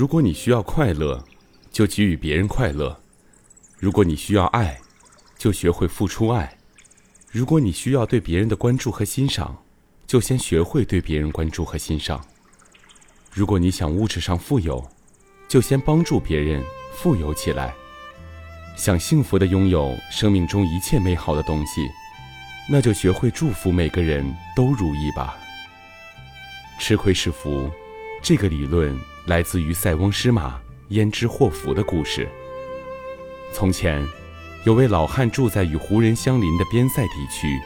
如果你需要快乐，就给予别人快乐；如果你需要爱，就学会付出爱；如果你需要对别人的关注和欣赏，就先学会对别人关注和欣赏；如果你想物质上富有，就先帮助别人富有起来。想幸福的拥有生命中一切美好的东西，那就学会祝福每个人都如意吧。吃亏是福，这个理论来自于塞翁失马焉知祸福的故事。从前，有位老汉住在与胡人相邻的边塞地区，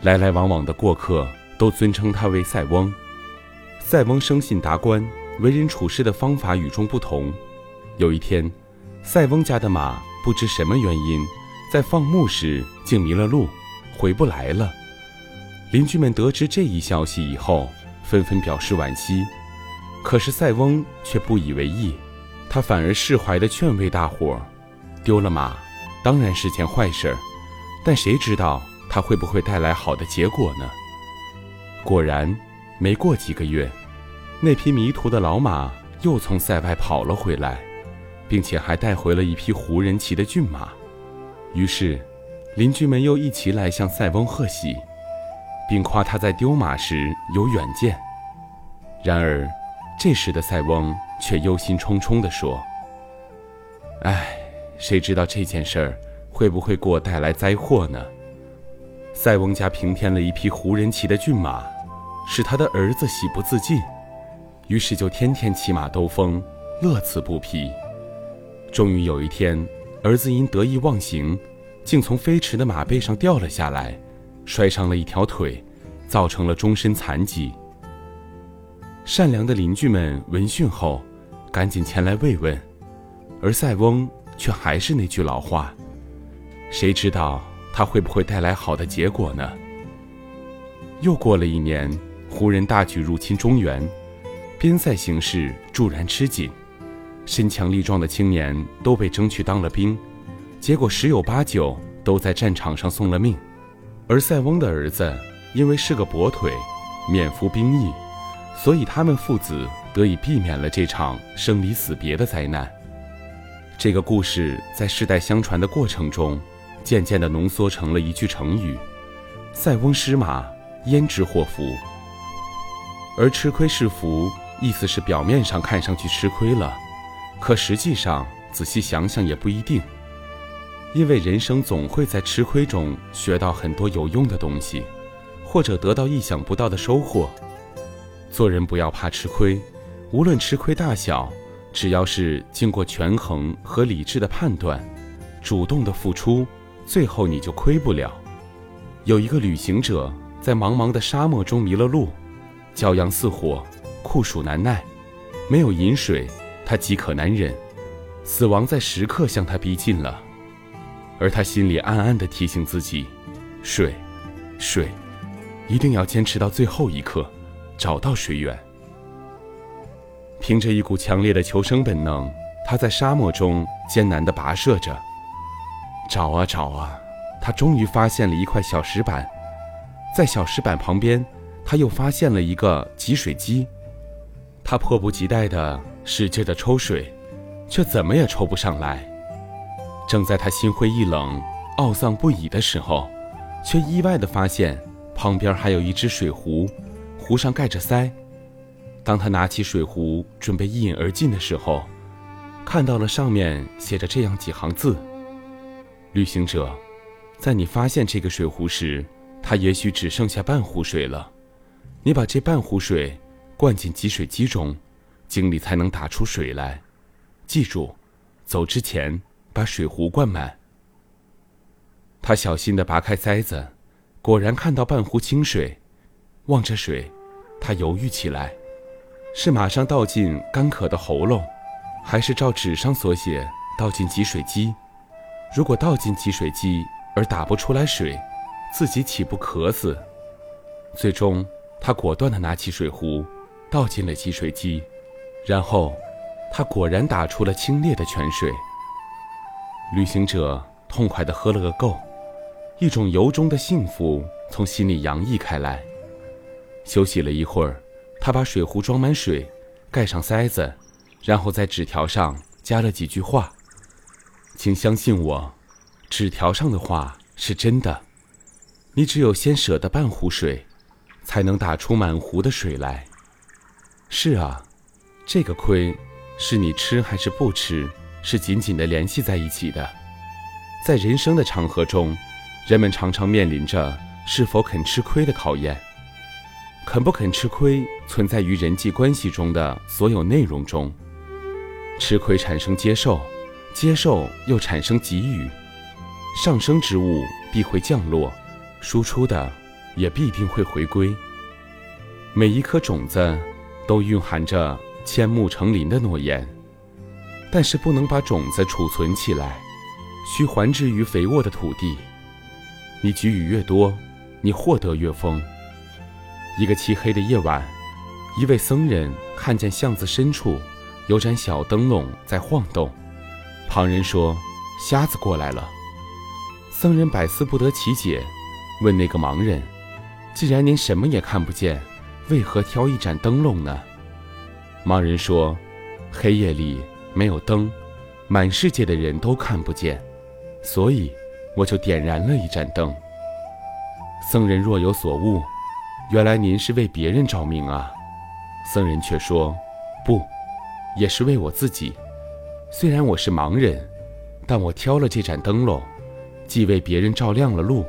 来来往往的过客都尊称他为塞翁。塞翁生性达观，为人处事的方法与众不同。有一天，塞翁家的马不知什么原因，在放牧时竟迷了路，回不来了。邻居们得知这一消息以后，纷纷表示惋惜，可是塞翁却不以为意，他反而释怀地劝慰大伙儿：丢了马，当然是件坏事儿，但谁知道它会不会带来好的结果呢？果然，没过几个月，那匹迷途的老马又从塞外跑了回来，并且还带回了一匹胡人骑的骏马。于是，邻居们又一齐来向塞翁贺喜。并夸他在丢马时有远见。然而，这时的塞翁却忧心忡忡地说：“唉，谁知道这件事儿会不会给我带来灾祸呢？”塞翁家平添了一匹胡人骑的骏马，使他的儿子喜不自禁，于是就天天骑马兜风，乐此不疲。终于有一天，儿子因得意忘形，竟从飞驰的马背上掉了下来。摔伤了一条腿，造成了终身残疾。善良的邻居们闻讯后，赶紧前来慰问，而塞翁却还是那句老话：谁知道他会不会带来好的结果呢？又过了一年，胡人大举入侵中原，边塞形势骤然吃紧，身强力壮的青年都被征去当了兵，结果十有八九都在战场上送了命。而塞翁的儿子因为是个跛腿，免服兵役，所以他们父子得以避免了这场生离死别的灾难。这个故事在世代相传的过程中，渐渐地浓缩成了一句成语：“塞翁失马，焉知祸福。”而“吃亏是福”，意思是表面上看上去吃亏了，可实际上仔细想想也不一定。因为人生总会在吃亏中学到很多有用的东西，或者得到意想不到的收获。做人不要怕吃亏，无论吃亏大小，只要是经过权衡和理智的判断，主动的付出，最后你就亏不了。有一个旅行者在茫茫的沙漠中迷了路，骄阳似火，酷暑难耐，没有饮水，他饥渴难忍，死亡在时刻向他逼近了。而他心里暗暗地提醒自己：水，水，一定要坚持到最后一刻，找到水源。凭着一股强烈的求生本能，他在沙漠中艰难地跋涉着，找啊找啊，他终于发现了一块小石板。在小石板旁边，他又发现了一个集水机。他迫不及待地使劲地抽水，却怎么也抽不上来。正在他心灰意冷、懊丧不已的时候，却意外地发现旁边还有一只水壶，壶上盖着塞。当他拿起水壶准备一饮而尽的时候，看到了上面写着这样几行字：“旅行者，在你发现这个水壶时，它也许只剩下半壶水了。你把这半壶水灌进集水机中，井里才能打出水来。记住，走之前。”把水壶灌满。他小心地拔开塞子，果然看到半壶清水。望着水，他犹豫起来：是马上倒进干渴的喉咙，还是照纸上所写倒进集水机？如果倒进集水机而打不出来水，自己岂不渴死？最终，他果断地拿起水壶，倒进了集水机，然后，他果然打出了清冽的泉水。旅行者痛快地喝了个够，一种由衷的幸福从心里洋溢开来。休息了一会儿，他把水壶装满水，盖上塞子，然后在纸条上加了几句话。请相信我，纸条上的话是真的。你只有先舍得半壶水，才能打出满壶的水来。是啊，这个亏，是你吃还是不吃，是紧紧的联系在一起的。在人生的长河中，人们常常面临着是否肯吃亏的考验。肯不肯吃亏，存在于人际关系中的所有内容中。吃亏产生接受，接受又产生给予。上升之物必会降落，输出的也必定会回归。每一颗种子都蕴含着千木成林的诺言，但是不能把种子储存起来，需还之于肥沃的土地。你给予越多，你获得越丰。一个漆黑的夜晚，一位僧人看见巷子深处有盏小灯笼在晃动。旁人说：“瞎子过来了。”僧人百思不得其解，问那个盲人：“既然您什么也看不见，为何挑一盏灯笼呢？”盲人说：“黑夜里没有灯，满世界的人都看不见，所以我就点燃了一盏灯。”僧人若有所悟。原来您是为别人照明啊，僧人却说：“不，也是为我自己。虽然我是盲人，但我挑了这盏灯笼，既为别人照亮了路，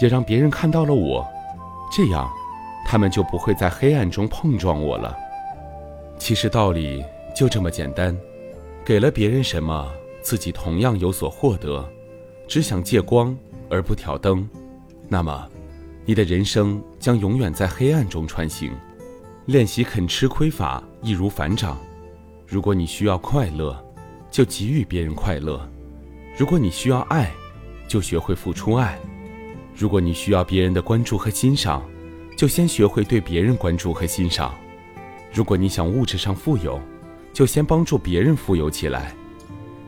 也让别人看到了我。这样，他们就不会在黑暗中碰撞我了。其实道理就这么简单，给了别人什么，自己同样有所获得。只想借光而不挑灯，那么。”你的人生将永远在黑暗中穿行。练习肯吃亏法易如反掌。如果你需要快乐，就给予别人快乐；如果你需要爱，就学会付出爱；如果你需要别人的关注和欣赏，就先学会对别人关注和欣赏；如果你想物质上富有，就先帮助别人富有起来；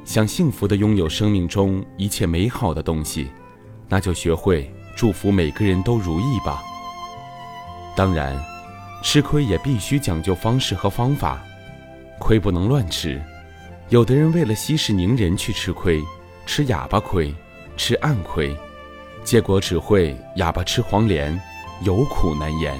想幸福的拥有生命中一切美好的东西，那就学会。祝福每个人都如意吧。当然，吃亏也必须讲究方式和方法，亏不能乱吃。有的人为了息事宁人去吃亏，吃哑巴亏，吃暗亏，结果只会哑巴吃黄连，有苦难言。